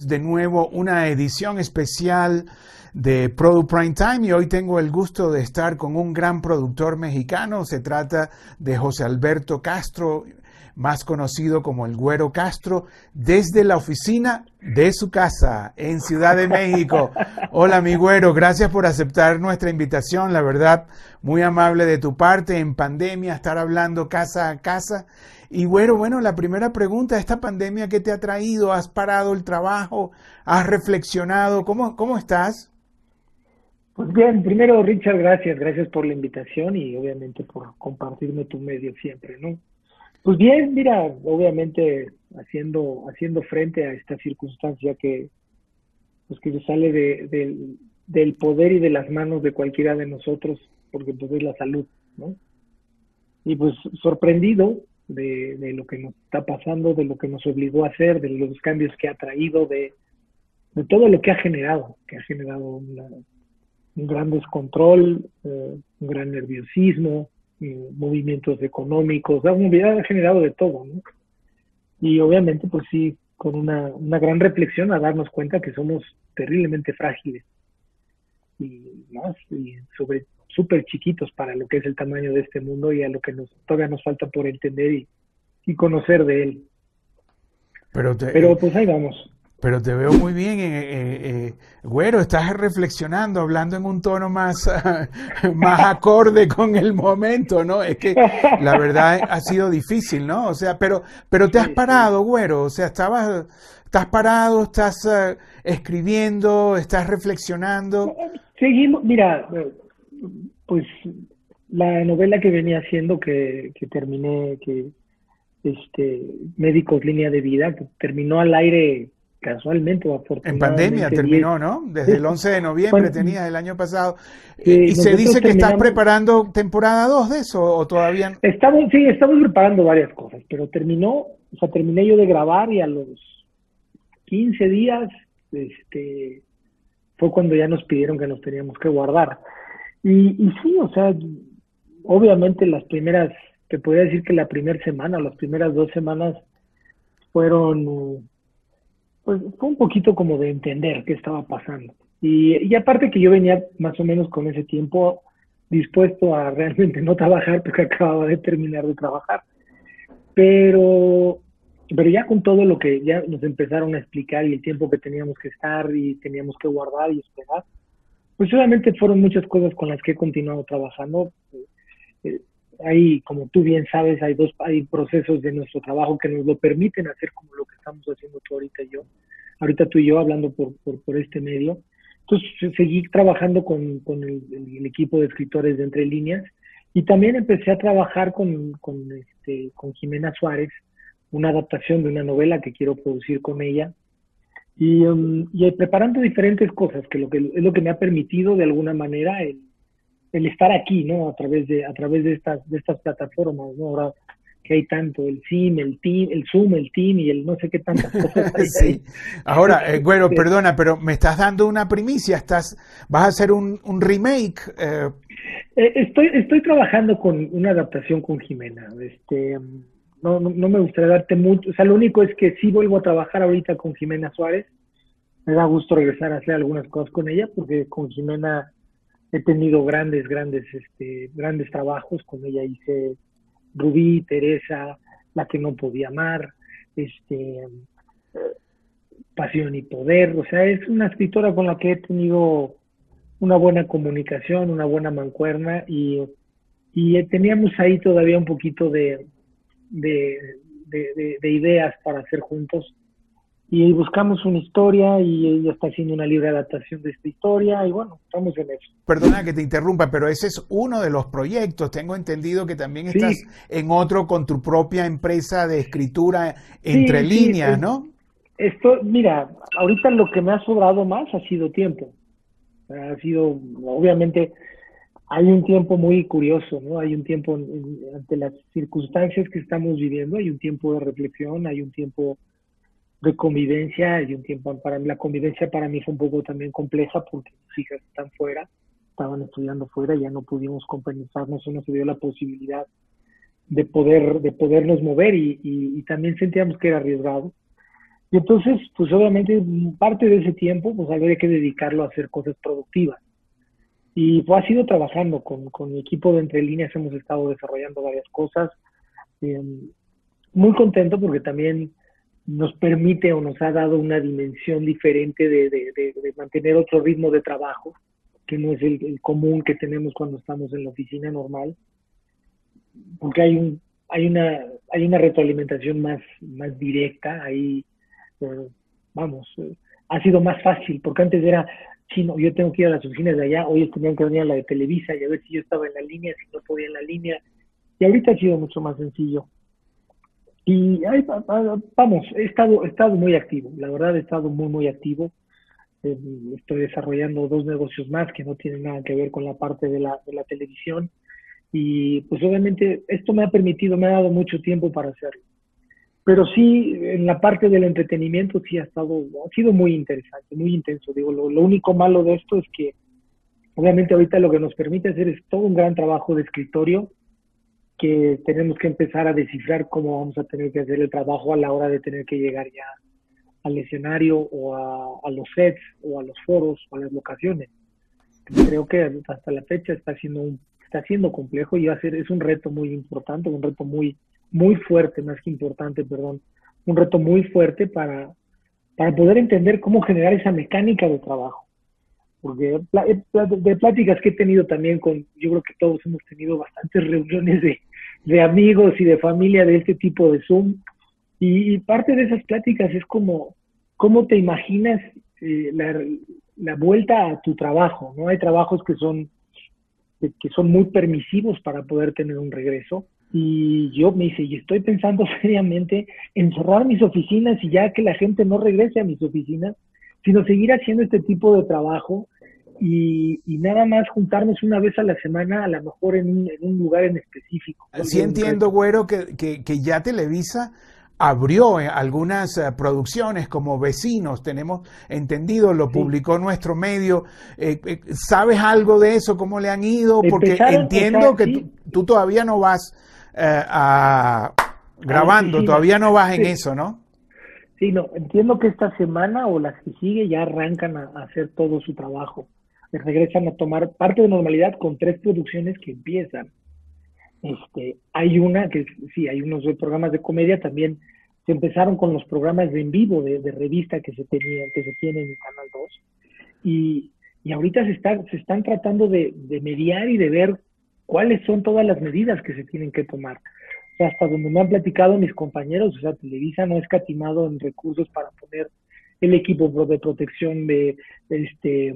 de nuevo una edición especial de Product Prime Time y hoy tengo el gusto de estar con un gran productor mexicano. Se trata de José Alberto Castro, más conocido como el Güero Castro, desde la oficina de su casa en Ciudad de México. Hola, mi güero, gracias por aceptar nuestra invitación. La verdad, muy amable de tu parte en pandemia, estar hablando casa a casa. Y bueno, bueno, la primera pregunta, ¿esta pandemia qué te ha traído? ¿Has parado el trabajo? ¿Has reflexionado? ¿Cómo, cómo estás? Pues bien, primero Richard, gracias, gracias por la invitación y obviamente por compartirme tu medio siempre, ¿no? Pues bien, mira, obviamente haciendo, haciendo frente a esta circunstancia que, pues que sale de, del poder y de las manos de cualquiera de nosotros, porque pues es la salud, ¿no? Y pues sorprendido de, de, lo que nos está pasando, de lo que nos obligó a hacer, de los cambios que ha traído, de, de todo lo que ha generado, que ha generado un gran descontrol, eh, un gran nerviosismo, eh, movimientos económicos, ha generado de todo. Y obviamente, pues sí, con una, una gran reflexión a darnos cuenta que somos terriblemente frágiles y más, y sobre súper chiquitos para lo que es el tamaño de este mundo y a lo que nos, todavía nos falta por entender y, y conocer de él. Pero, Pero pues ahí vamos. Pero te veo muy bien, eh, eh, güero, estás reflexionando, hablando en un tono más, más acorde con el momento, ¿no? Es que la verdad ha sido difícil, ¿no? O sea, pero, pero te has parado, güero, o sea, estabas, estás parado, estás eh, escribiendo, estás reflexionando. Seguimos, mira, pues la novela que venía haciendo, que, que terminé, que este, Médicos Línea de Vida, que terminó al aire casualmente o En pandemia terminó, ¿no? Desde el 11 de noviembre tenías el año pasado. ¿Y se dice que estás preparando temporada 2 de eso o todavía no? Estamos, sí, estamos preparando varias cosas, pero terminó, o sea, terminé yo de grabar y a los 15 días este, fue cuando ya nos pidieron que nos teníamos que guardar. Y, y sí, o sea, obviamente las primeras, te podría decir que la primera semana, las primeras dos semanas fueron pues fue un poquito como de entender qué estaba pasando. Y, aparte que yo venía más o menos con ese tiempo dispuesto a realmente no trabajar porque acababa de terminar de trabajar. Pero, pero ya con todo lo que ya nos empezaron a explicar y el tiempo que teníamos que estar y teníamos que guardar y esperar, pues obviamente fueron muchas cosas con las que he continuado trabajando. Eh, hay, como tú bien sabes, hay dos, hay procesos de nuestro trabajo que nos lo permiten hacer como lo que estamos haciendo tú ahorita y yo, ahorita tú y yo hablando por, por, este medio. Entonces seguí trabajando con, con el, equipo de escritores de Entre Líneas y también empecé a trabajar con, con, este, con Jimena Suárez, una adaptación de una novela que quiero producir con ella. Y, um, y preparando diferentes cosas, que, lo que es lo que me ha permitido de alguna manera el, el estar aquí, ¿no? A través de, a través de estas, de estas plataformas, ¿no? Ahora que hay tanto, el SIM, el Team, el Zoom, el Team y el no sé qué tantas cosas. sí. Ahora, eh, bueno, perdona, pero me estás dando una primicia, estás, vas a hacer un, un remake. Eh. Eh, estoy, estoy trabajando con una adaptación con Jimena. Este, no, no, no, me gustaría darte mucho, o sea, lo único es que sí vuelvo a trabajar ahorita con Jimena Suárez. Me da gusto regresar a hacer algunas cosas con ella, porque con Jimena he tenido grandes, grandes, este, grandes trabajos. Con ella hice Rubí, Teresa, La que no podía amar, este, Pasión y Poder. O sea, es una escritora con la que he tenido una buena comunicación, una buena mancuerna y, y teníamos ahí todavía un poquito de, de, de ideas para hacer juntos y buscamos una historia y ella está haciendo una libre adaptación de esta historia y bueno, estamos en eso. Perdona que te interrumpa, pero ese es uno de los proyectos. Tengo entendido que también estás en otro con tu propia empresa de escritura entre líneas, ¿no? Esto, mira, ahorita lo que me ha sobrado más ha sido tiempo. Ha sido, obviamente, hay un tiempo muy curioso, ¿no? Hay un tiempo ante las circunstancias que estamos viviendo, hay un tiempo de reflexión, hay un tiempo de convivencia y un tiempo para mí, la convivencia para mí fue un poco también compleja porque mis hijas están fuera, estaban estudiando fuera, ya no pudimos compensarnos no se dio la posibilidad de poder, de podernos mover y, y, también sentíamos que era arriesgado. Y entonces, pues obviamente parte de ese tiempo, pues habría que dedicarlo a hacer cosas productivas. Y pues ha sido trabajando con, con mi equipo de entre líneas, hemos estado desarrollando varias cosas. Eh, muy contento porque también nos permite o nos ha dado una dimensión diferente de, de, mantener otro ritmo de trabajo, que no es el, el, común que tenemos cuando estamos en la oficina normal, porque hay un hay una hay una retroalimentación más más directa, ahí vamos, eh, ha sido más fácil, porque antes era, chino, yo tengo que ir a las oficinas de allá, hoy tenían que venir a la de Televisa y a ver si yo estaba en la línea, si no podía en la línea, y ahorita ha sido mucho más sencillo. Y ahí, vamos, he estado, he estado muy activo, la verdad he estado muy, muy activo. Eh, estoy desarrollando dos negocios más que no tienen nada que ver con la parte de la, de la televisión. Y pues obviamente esto me ha permitido, me ha dado mucho tiempo para hacerlo pero sí en la parte del entretenimiento sí ha estado, ha sido muy interesante, muy intenso. Digo, lo, único malo de esto es que obviamente ahorita lo que nos permite hacer es todo un gran trabajo de escritorio que tenemos que empezar a descifrar cómo vamos a tener que hacer el trabajo a la hora de tener que llegar ya al escenario o a, los sets o a los foros o a las locaciones. Creo que hasta la fecha está siendo un, está siendo complejo y va a ser, es un reto muy importante, un reto muy muy fuerte, más que importante, perdón, un reto muy fuerte para, para poder entender cómo generar esa mecánica de trabajo. Porque eh, de pláticas que he tenido también con, yo creo que todos hemos tenido bastantes reuniones de, de amigos y de familia de este tipo de Zoom, y, parte de esas pláticas es como, cómo te imaginas eh, la, la, vuelta a tu trabajo, ¿no? Hay trabajos que son, que son muy permisivos para poder tener un regreso, y yo me dice, y estoy pensando seriamente en cerrar mis oficinas y ya que la gente no regrese a mis oficinas, sino seguir haciendo este tipo de trabajo y, nada más juntarnos una vez a la semana, a lo mejor en un, en un lugar en específico. Sí entiendo, güero, que, que, que ya Televisa abrió eh, algunas eh, producciones como Vecinos, tenemos entendido, lo publicó nuestro medio. Eh, ¿Sabes algo de eso? ¿Cómo le han ido? Porque entiendo que tú, todavía no vas a, grabando, todavía no vas en eso, ¿no? Sí, no, entiendo que esta semana o las que sigue ya arrancan a, hacer todo su trabajo. Regresan a tomar parte de normalidad con tres producciones que empiezan. Este, hay una que sí, hay unos programas de comedia también. Se empezaron con los programas de en vivo de, revista que se tenían, que se tienen en Canal 2. Y, y ahorita se están, se están tratando de, de mediar y de ver cuáles son todas las medidas que se tienen que tomar. O sea, hasta donde me han platicado mis compañeros, o sea, Televisa no ha escatimado en recursos para poner el equipo de protección de, este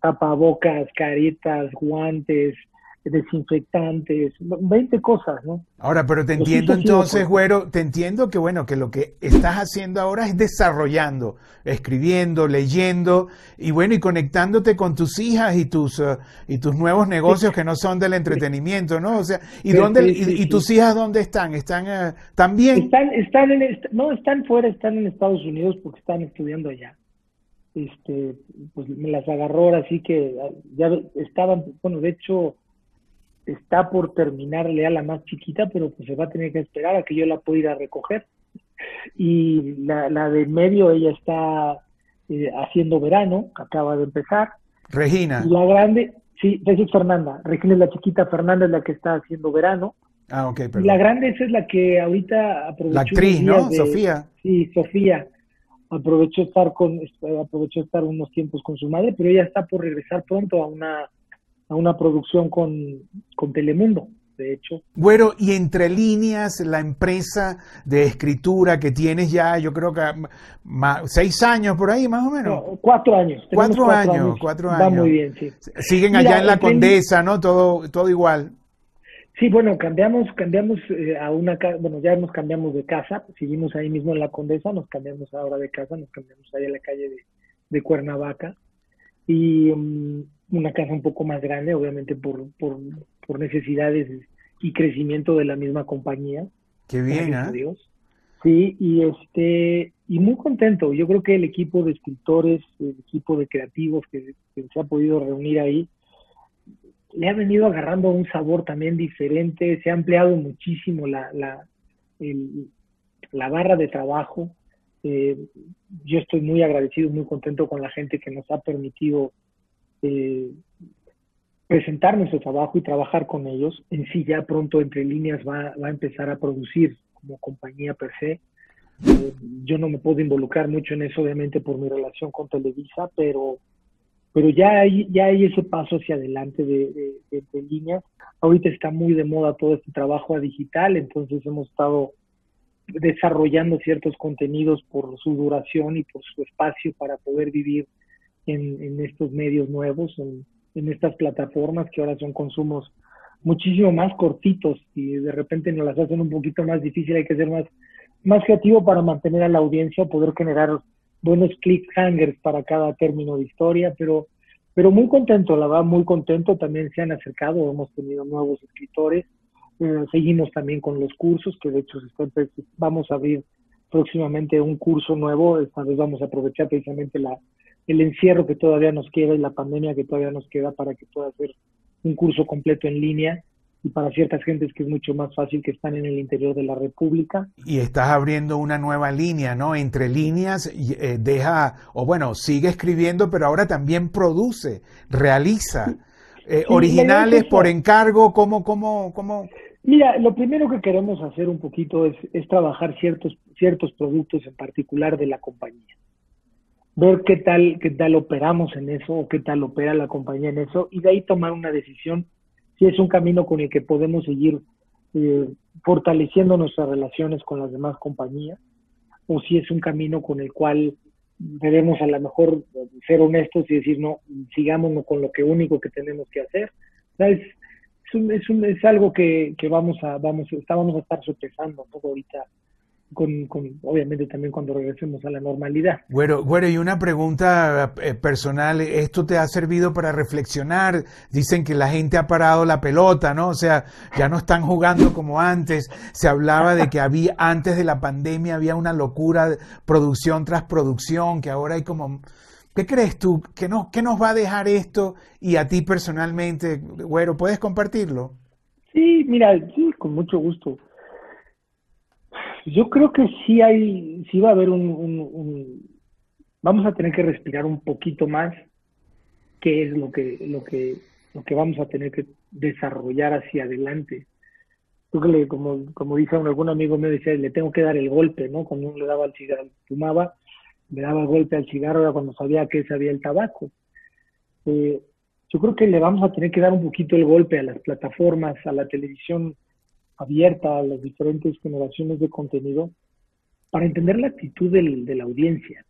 tapabocas, caretas, guantes, desinfectantes, 20 cosas, ¿no? Ahora, pero te entiendo entonces, güero, te entiendo que bueno, que lo que estás haciendo ahora es desarrollando, escribiendo, leyendo y bueno, y conectándote con tus hijas y tus uh, y tus nuevos negocios que no son del entretenimiento, ¿no? O sea, ¿y dónde y, tus hijas dónde están? ¿Están uh, también? Están están en no, están fuera, están en Estados Unidos porque están estudiando allá. Este, pues me las agarró ahora sí que ya estaban, bueno, de hecho está por terminarle a la más chiquita, pero pues se va a tener que esperar a que yo la pueda ir a recoger. Y la, la de medio, ella está eh, haciendo verano, acaba de empezar. Regina. la grande, sí, esa es Fernanda. Regina es la chiquita, Fernanda es la que está haciendo verano. Ah, ok, Y la grande esa es la que ahorita aprovechó. La actriz, ¿no? Sofía. Sí, Sofía. Aprovechó estar con, aprovechó estar unos tiempos con su madre, pero ella está por regresar pronto a una a una producción con, con Telemundo de hecho. Bueno, y entre líneas, la empresa de escritura que tienes ya, yo creo que seis años por ahí, más o menos. cuatro años. Cuatro, años, cuatro años. Va muy bien, sí. Siguen allá en la Condesa, ¿no? Todo, todo igual. Sí, bueno, cambiamos, cambiamos eh, a una casa, bueno, ya nos cambiamos de casa, seguimos ahí mismo en la Condesa, nos cambiamos ahora de casa, nos cambiamos ahí a la calle de, de Cuernavaca. Y, mm, una casa un poco más grande, obviamente por, por, por necesidades y crecimiento de la misma compañía. Qué bien, ¿eh? Dios. Sí, y este y muy contento. Yo creo que el equipo de escritores, el equipo de creativos que, se ha podido reunir ahí, le ha venido agarrando un sabor también diferente. Se ha ampliado muchísimo la, la, la barra de trabajo. Eh, yo estoy muy agradecido, muy contento con la gente que nos ha permitido eh, presentar nuestro trabajo y trabajar con ellos. En sí ya pronto entre líneas va, a empezar a producir como compañía per se. Eh, yo no me puedo involucrar mucho en eso, obviamente, por mi relación con Televisa, pero, pero ya, hay, ya hay ese paso hacia adelante de, de, líneas. Ahorita está muy de moda todo este trabajo a digital, entonces hemos estado desarrollando ciertos contenidos por su duración y por su espacio para poder vivir en, en estos medios nuevos, en, estas plataformas que ahora son consumos muchísimo más cortitos y de repente nos las hacen un poquito más difícil, hay que ser más, más creativo para mantener a la audiencia, poder generar buenos cliffhangers para cada término de historia, pero, pero muy contento, la verdad, muy contento, también se han acercado, hemos tenido nuevos escritores, eh, seguimos también con los cursos, que de hecho vamos a abrir próximamente un curso nuevo, esta vez vamos a aprovechar precisamente la, el encierro que todavía nos queda y la pandemia que todavía nos queda para que pueda ser un curso completo en línea y para ciertas gentes que es mucho más fácil que están en el interior de la República. Y estás abriendo una nueva línea, ¿no? Entre líneas, eh, deja, o bueno, sigue escribiendo, pero ahora también produce, realiza. Eh, originales por encargo, ¿cómo, cómo, cómo? Mira, lo primero que queremos hacer un poquito es, es trabajar ciertos, ciertos productos en particular de la compañía ver qué tal, qué tal operamos en eso o qué tal opera la compañía en eso y de ahí tomar una decisión si es un camino con el que podemos seguir eh, fortaleciendo nuestras relaciones con las demás compañías o si es un camino con el cual debemos a lo mejor ser honestos y decir no, sigámonos con lo que único que tenemos que hacer. Es, es, un, es, algo que, que, vamos a vamos, vamos a estar sorpresando todo ahorita con, con, obviamente también cuando regresemos a la normalidad. Bueno, bueno, y una pregunta eh, personal, ¿esto te ha servido para reflexionar? Dicen que la gente ha parado la pelota, ¿no? O sea, ya no están jugando como antes. Se hablaba de que había, antes de la pandemia había una locura, producción tras producción, que ahora hay como... ¿Qué crees tú? ¿Qué, no, ¿Qué nos va a dejar esto? Y a ti personalmente, Güero, ¿puedes compartirlo? Sí, mira, sí, con mucho gusto. Yo creo que sí hay, sí va a haber un, vamos a tener que respirar un poquito más, qué es lo que, lo que, lo que vamos a tener que desarrollar hacia adelante. Creo que como, como dice algún amigo me decía, le tengo que dar el golpe, ¿no? Cuando uno le daba el cigarro, fumaba, le daba el golpe al cigarro, era cuando sabía que sabía el tabaco. Eh, yo creo que le vamos a tener que dar un poquito el golpe a las plataformas, a la televisión abierta a las diferentes generaciones de contenido para entender la actitud de la audiencia.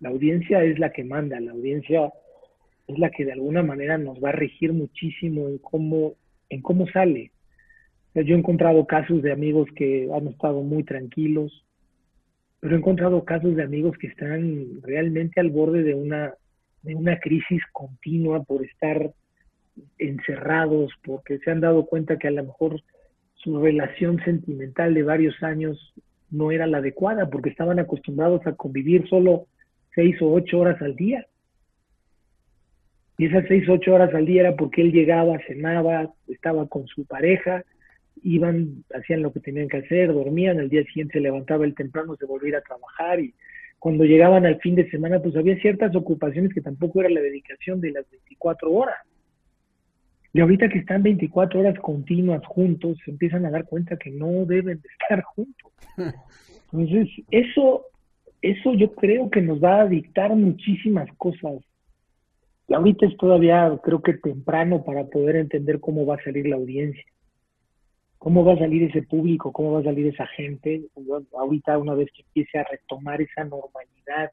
La audiencia es la que manda, la audiencia es la que de alguna manera nos va a regir muchísimo en cómo, en cómo sale. Yo he encontrado casos de amigos que han estado muy tranquilos, pero he encontrado casos de amigos que están realmente al borde de una, de una crisis continua por estar encerrados, porque se han dado cuenta que a lo mejor su relación sentimental de varios años no era la adecuada porque estaban acostumbrados a convivir solo seis o ocho horas al día. Y esas seis o ocho horas al día era porque él llegaba, cenaba, estaba con su pareja, iban, hacían lo que tenían que hacer, dormían, al día siguiente se levantaba el temprano, se volvía a trabajar y cuando llegaban al fin de semana pues había ciertas ocupaciones que tampoco era la dedicación de las 24 horas. Y ahorita que están 24 horas continuas juntos, se empiezan a dar cuenta que no deben de estar juntos. Entonces, eso, eso yo creo que nos va a dictar muchísimas cosas. Y ahorita es todavía, creo que temprano para poder entender cómo va a salir la audiencia, cómo va a salir ese público, cómo va a salir esa gente. Ahorita, una vez que empiece a retomar esa normalidad,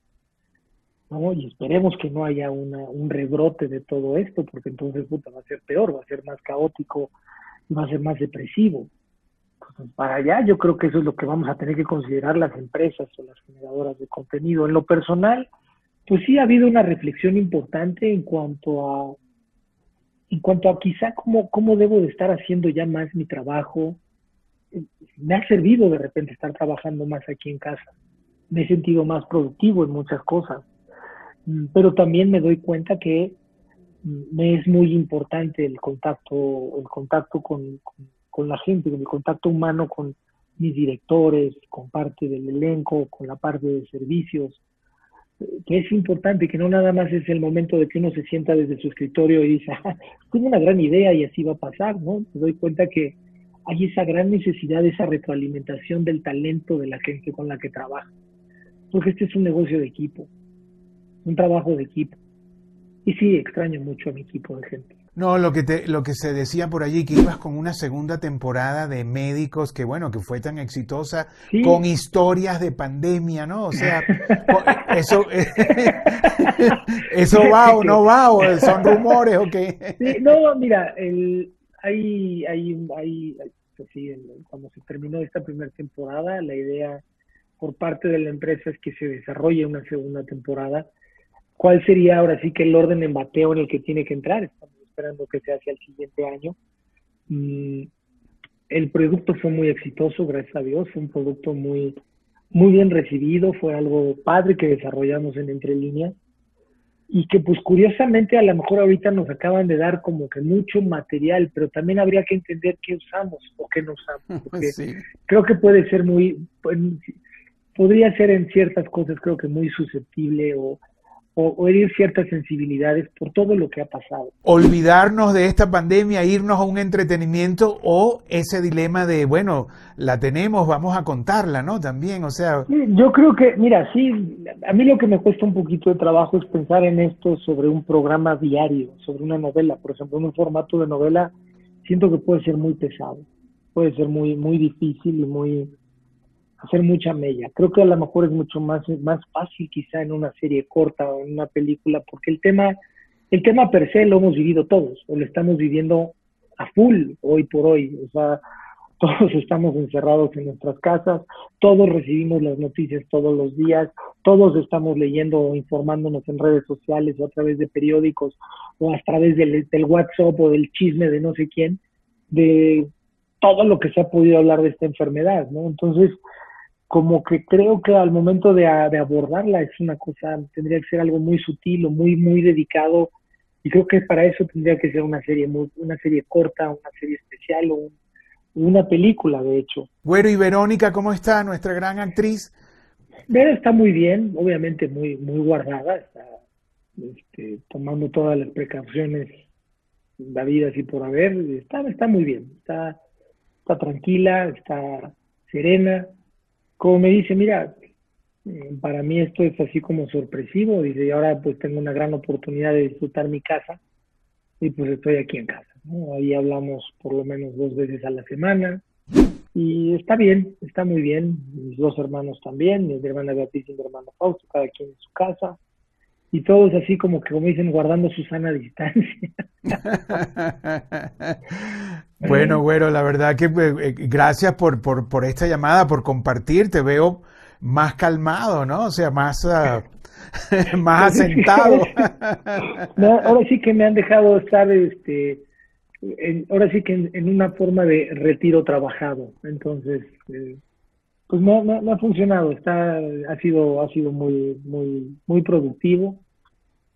y esperemos que no haya un rebrote de todo esto, porque entonces va a ser peor, va a ser más caótico, va a ser más depresivo. Entonces, para allá yo creo que eso es lo que vamos a tener que considerar las empresas o las generadoras de contenido. En lo personal, pues sí ha habido una reflexión importante en cuanto a en cuanto a quizá cómo, cómo debo de estar haciendo ya más mi trabajo. Me ha servido de repente estar trabajando más aquí en casa. Me he sentido más productivo en muchas cosas pero también me doy cuenta que mm, me es muy importante el contacto, el contacto con, con, la gente, el contacto humano con mis directores, con parte del elenco, con la parte de servicios, que es importante, que no nada más es el momento de que uno se sienta desde su escritorio y dice, ah, tengo una gran idea y así va a pasar, ¿no? Me doy cuenta que hay esa gran necesidad, esa retroalimentación del talento de la gente con la que trabaja. Porque este es un negocio de equipo, un trabajo de equipo. Y sí, extraño mucho a mi equipo de gente. No, lo que, te, lo que se decía por allí, que ibas con una segunda temporada de médicos que, bueno, que fue tan exitosa, con historias de pandemia, ¿no? O sea, eso, eso va o no va, o son rumores o qué. no, mira, el, hay, hay, hay, pues cuando se terminó esta primera temporada, la idea por parte de la empresa es que se desarrolle una segunda temporada. ¿Cuál sería ahora sí que el orden en bateo en el que tiene que entrar? Estamos esperando que sea hacia el siguiente año. Mm, el producto fue muy exitoso, gracias a Dios, fue un producto muy, muy bien recibido, fue algo padre que desarrollamos en Entre Líneas y que pues curiosamente a lo mejor ahorita nos acaban de dar como que mucho material, pero también habría que entender qué usamos o qué no usamos. Creo que puede ser muy, pues, podría ser en ciertas cosas creo que muy susceptible o, o, herir ciertas sensibilidades por todo lo que ha pasado. Olvidarnos de esta pandemia, irnos a un entretenimiento o ese dilema de, bueno, la tenemos, vamos a contarla, ¿no? También, o sea... Yo creo que, mira, sí, a mí lo que me cuesta un poquito de trabajo es pensar en esto sobre un programa diario, sobre una novela, por ejemplo, en un formato de novela, siento que puede ser muy pesado, puede ser muy, muy difícil y muy hacer mucha mella. Creo que a lo mejor es mucho más, más fácil quizá en una serie corta o en una película, porque el tema, el tema per se lo hemos vivido todos, o lo estamos viviendo a full hoy por hoy. O sea, todos estamos encerrados en nuestras casas, todos recibimos las noticias todos los días, todos estamos leyendo o informándonos en redes sociales o a través de periódicos o a través del, del WhatsApp o del chisme de no sé quién, de todo lo que se ha podido hablar de esta enfermedad, ¿no? Entonces, como que creo que al momento de, abordarla es una cosa, tendría que ser algo muy sutil o muy, muy dedicado. Y creo que para eso tendría que ser una serie, muy, una serie corta, una serie especial o una película, de hecho. Bueno, y Verónica, ¿cómo está nuestra gran actriz? Vera está muy bien, obviamente muy, muy guardada, está este, tomando todas las precauciones vida y por haber, está, está muy bien, está, está tranquila, está serena, como me dice, mira, mm, para mí esto es así como sorpresivo, dice, y ahora pues tengo una gran oportunidad de disfrutar mi casa y pues estoy aquí en casa. Ahí hablamos por lo menos dos veces a la semana y está bien, está muy bien, mis dos hermanos también, mi hermana Beatriz y mi hermano Fausto, cada quien en su casa y todos así como que como dicen guardando su sana distancia. Bueno, güero, la verdad que eh, eh, gracias por, por, por, esta llamada, por compartir. Te veo más calmado, ¿no? O sea, más, uh, más asentado. ahora sí que me han dejado estar, este, ahora sí que en, una forma de retiro trabajado. Entonces, eh, pues no, no, no, ha funcionado. Está, ha sido, ha sido muy, muy, muy productivo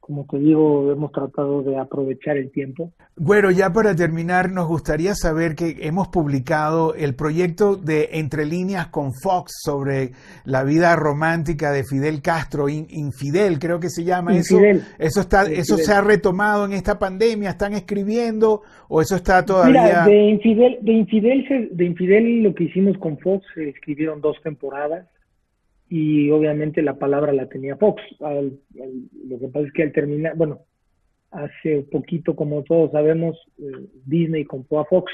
como te digo, hemos tratado de aprovechar el tiempo. Bueno, ya para terminar, nos gustaría saber que hemos publicado el proyecto de Entre líneas con Fox sobre la vida romántica de Fidel Castro, Infidel, creo que se llama eso. Eso está, eso se ha retomado en esta pandemia. ¿Están escribiendo o eso está todavía? Mira, de Infidel, de Infidel, de Infidel lo que hicimos con Fox se escribieron dos temporadas y obviamente la palabra la tenía Fox. lo que pasa es que al terminar, bueno, hace poquito, como todos sabemos, eh, Disney compró a Fox.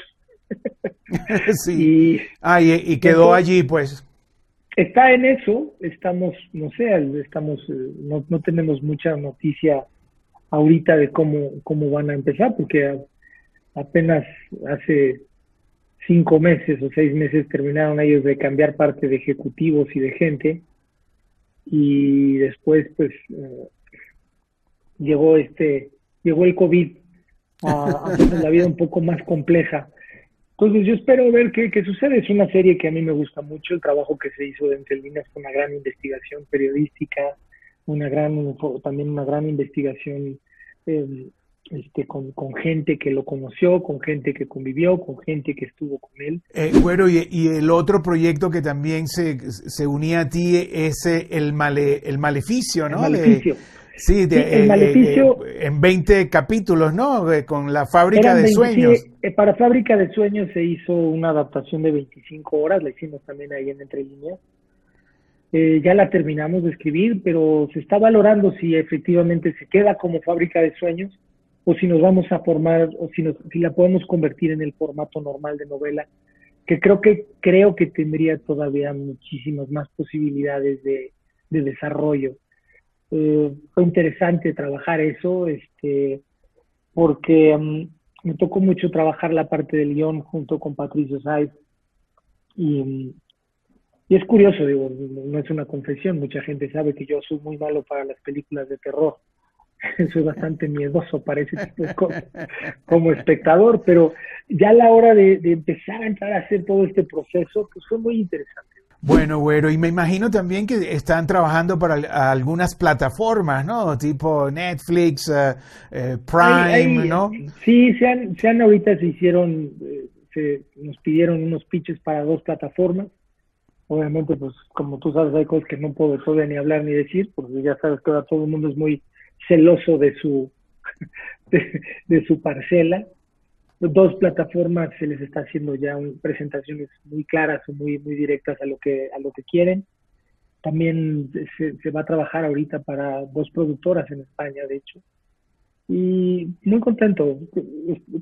sí. Y, ah, y, quedó allí, pues. Está en eso, estamos, no sé, estamos, eh, no, no tenemos mucha noticia ahorita de cómo, cómo van a empezar, porque apenas hace cinco meses o seis meses terminaron ellos de cambiar parte de ejecutivos y de gente y después pues eh, llegó este llegó el COVID a, hacer la vida un poco más compleja. Entonces yo espero ver qué, qué, sucede. Es una serie que a mí me gusta mucho, el trabajo que se hizo de Entre Líneas fue una gran investigación periodística, una gran también una gran investigación eh, este, con, con, gente que lo conoció, con gente que convivió, con gente que estuvo con él. Eh, bueno, y, y, el otro proyecto que también se, se unía a ti es el, male, el maleficio, ¿no? El maleficio. sí, de, sí, el eh, maleficio. Eh, en 20 capítulos, ¿no? con la fábrica de 20, sueños. Para Fábrica de Sueños se hizo una adaptación de 25 horas, la hicimos también ahí en Entre Líneas. Eh, ya la terminamos de escribir, pero se está valorando si efectivamente se queda como Fábrica de Sueños o si nos vamos a formar o si, nos, si la podemos convertir en el formato normal de novela, que creo que creo que tendría todavía muchísimas más posibilidades de, de desarrollo. Eh, fue interesante trabajar eso, este, porque um, me tocó mucho trabajar la parte del guion junto con Patricio Saiz y, y es curioso, digo, no es una confesión, mucha gente sabe que yo soy muy malo para las películas de terror soy bastante miedoso para ese tipo de cosas como espectador, pero ya a la hora de, de, empezar a entrar a hacer todo este proceso, pues fue muy interesante. Bueno, bueno, y me imagino también que están trabajando para algunas plataformas, ¿no? Tipo Netflix, uh, uh, Prime, ahí, ahí, ¿no? Sí, se han, se han ahorita se hicieron, eh, se, nos pidieron unos pitches para dos plataformas. Obviamente, pues como tú sabes, hay cosas que no puedo todavía ni hablar ni decir, porque ya sabes que ahora todo el mundo es muy celoso de su, de, su parcela. Dos plataformas se les está haciendo ya un, presentaciones muy claras o muy, muy directas a lo que, a lo que quieren. También se, se, va a trabajar ahorita para dos productoras en España, de hecho. Y muy contento.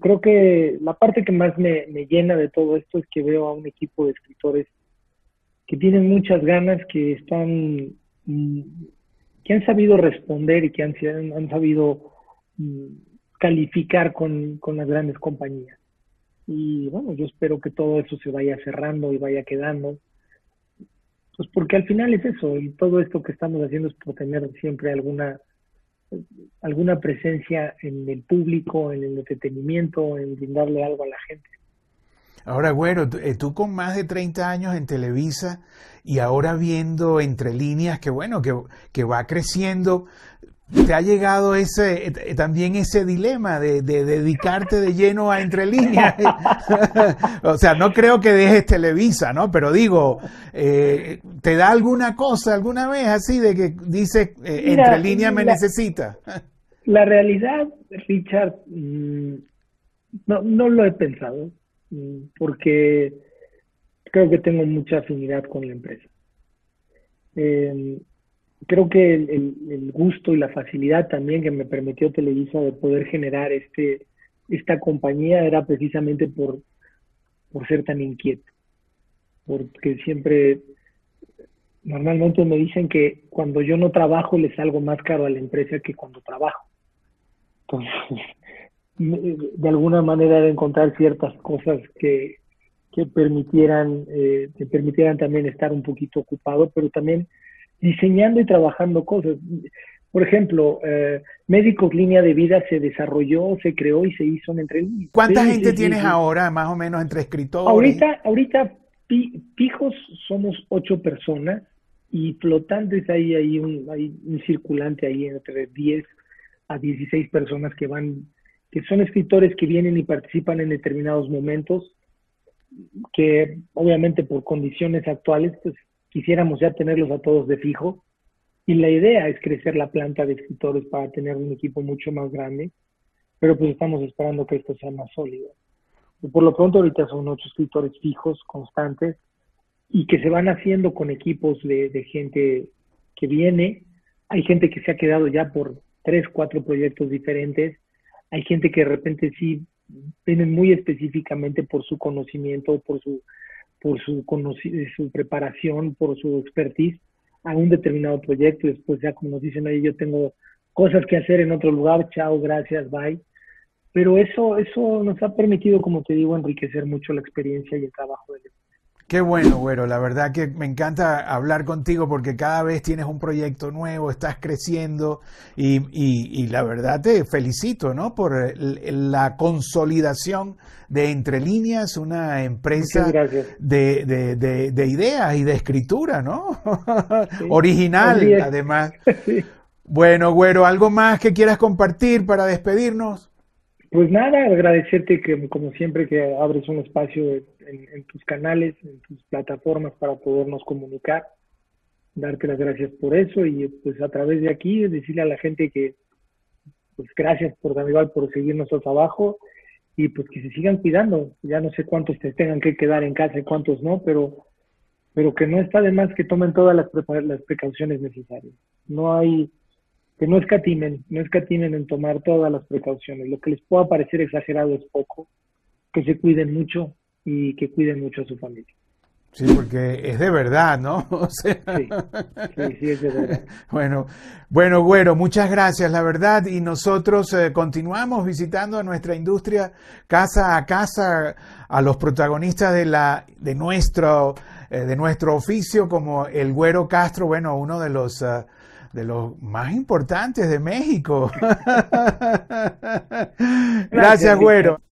Creo que la parte que más me, me llena de todo esto es que veo a un equipo de escritores que tienen muchas ganas, que están que han sabido responder y que han, sabido mm, calificar con, con, las grandes compañías. Y bueno, yo espero que todo eso se vaya cerrando y vaya quedando. Pues porque al final es eso, y todo esto que estamos haciendo es por tener siempre alguna, alguna presencia en el público, en el entretenimiento, en brindarle algo a la gente. Ahora, bueno, tú, eh, tú, con más de 30 años en Televisa y ahora viendo entre líneas que, bueno, que, que va creciendo, ¿te ha llegado ese eh, también ese dilema de, de, dedicarte de lleno a entre líneas? o sea, no creo que dejes Televisa, ¿no? Pero digo, eh, ¿te da alguna cosa alguna vez así de que dices, eh, Mira, entre líneas me la, necesita? La realidad, Richard, mmm, no, no lo he pensado porque creo que tengo mucha afinidad con la empresa. Eh, creo que el, el, gusto y la facilidad también que me permitió Televisa de poder generar este, esta compañía era precisamente por, por ser tan inquieto. Porque siempre, normalmente me dicen que cuando yo no trabajo les salgo más caro a la empresa que cuando trabajo. Entonces, de alguna manera de encontrar ciertas cosas que, que permitieran eh, que permitieran también estar un poquito ocupado, pero también diseñando y trabajando cosas. Por ejemplo, eh, Médicos Línea de Vida se desarrolló, se creó y se hizo en entre líneas. ¿Cuánta sí, gente sí, tienes sí, ahora, más o menos, entre escritores? Ahorita, ahorita fijos somos ocho personas y flotantes hay, hay, un, hay un circulante ahí entre 10 a 16 personas que van que son escritores que vienen y participan en determinados momentos, que obviamente por condiciones actuales, pues quisiéramos ya tenerlos a todos de fijo. Y la idea es crecer la planta de escritores para tener un equipo mucho más grande, pero pues estamos esperando que esto sea más sólido. Por lo pronto ahorita son ocho escritores fijos, constantes, y que se van haciendo con equipos de, de gente que viene. Hay gente que se ha quedado ya por tres, cuatro proyectos diferentes hay gente que de repente sí vienen muy específicamente por su conocimiento, por su, por su, su preparación, por su expertise a un determinado proyecto después ya como nos dicen ahí yo tengo cosas que hacer en otro lugar, chao, gracias, bye. Pero eso, eso nos ha permitido, como te digo, enriquecer mucho la experiencia y el trabajo del Qué bueno, güero. La verdad que me encanta hablar contigo porque cada vez tienes un proyecto nuevo, estás creciendo y, y, y la verdad te felicito, ¿no? Por la consolidación de Entre Líneas, una empresa de, de, de, de, ideas y de escritura, ¿no? Sí, Original, además. Sí. Bueno, güero, ¿algo más que quieras compartir para despedirnos? Pues nada, agradecerte que como siempre que abres un espacio en, tus canales, en tus plataformas para podernos comunicar, darte las gracias por eso y pues a través de aquí decirle a la gente que pues gracias por igual por seguir nuestro trabajo y pues que se sigan cuidando. Ya no sé cuántos te tengan que quedar en casa y cuántos no, pero pero que no está de más que tomen todas las, las precauciones necesarias. No hay que no escatimen, no escatimen en tomar todas las precauciones. Lo que les pueda parecer exagerado es poco, que se cuiden mucho y que cuiden mucho a su familia. Sí, porque es de verdad, ¿no? sí, sí, es de verdad. Bueno, bueno, Güero, muchas gracias, la verdad, y nosotros eh, continuamos visitando a nuestra industria casa a casa, a los protagonistas de, la, de, nuestro, eh, de nuestro oficio, como el Güero Castro, bueno, uno de los... Eh, de los más importantes de México. Gracias, Güero.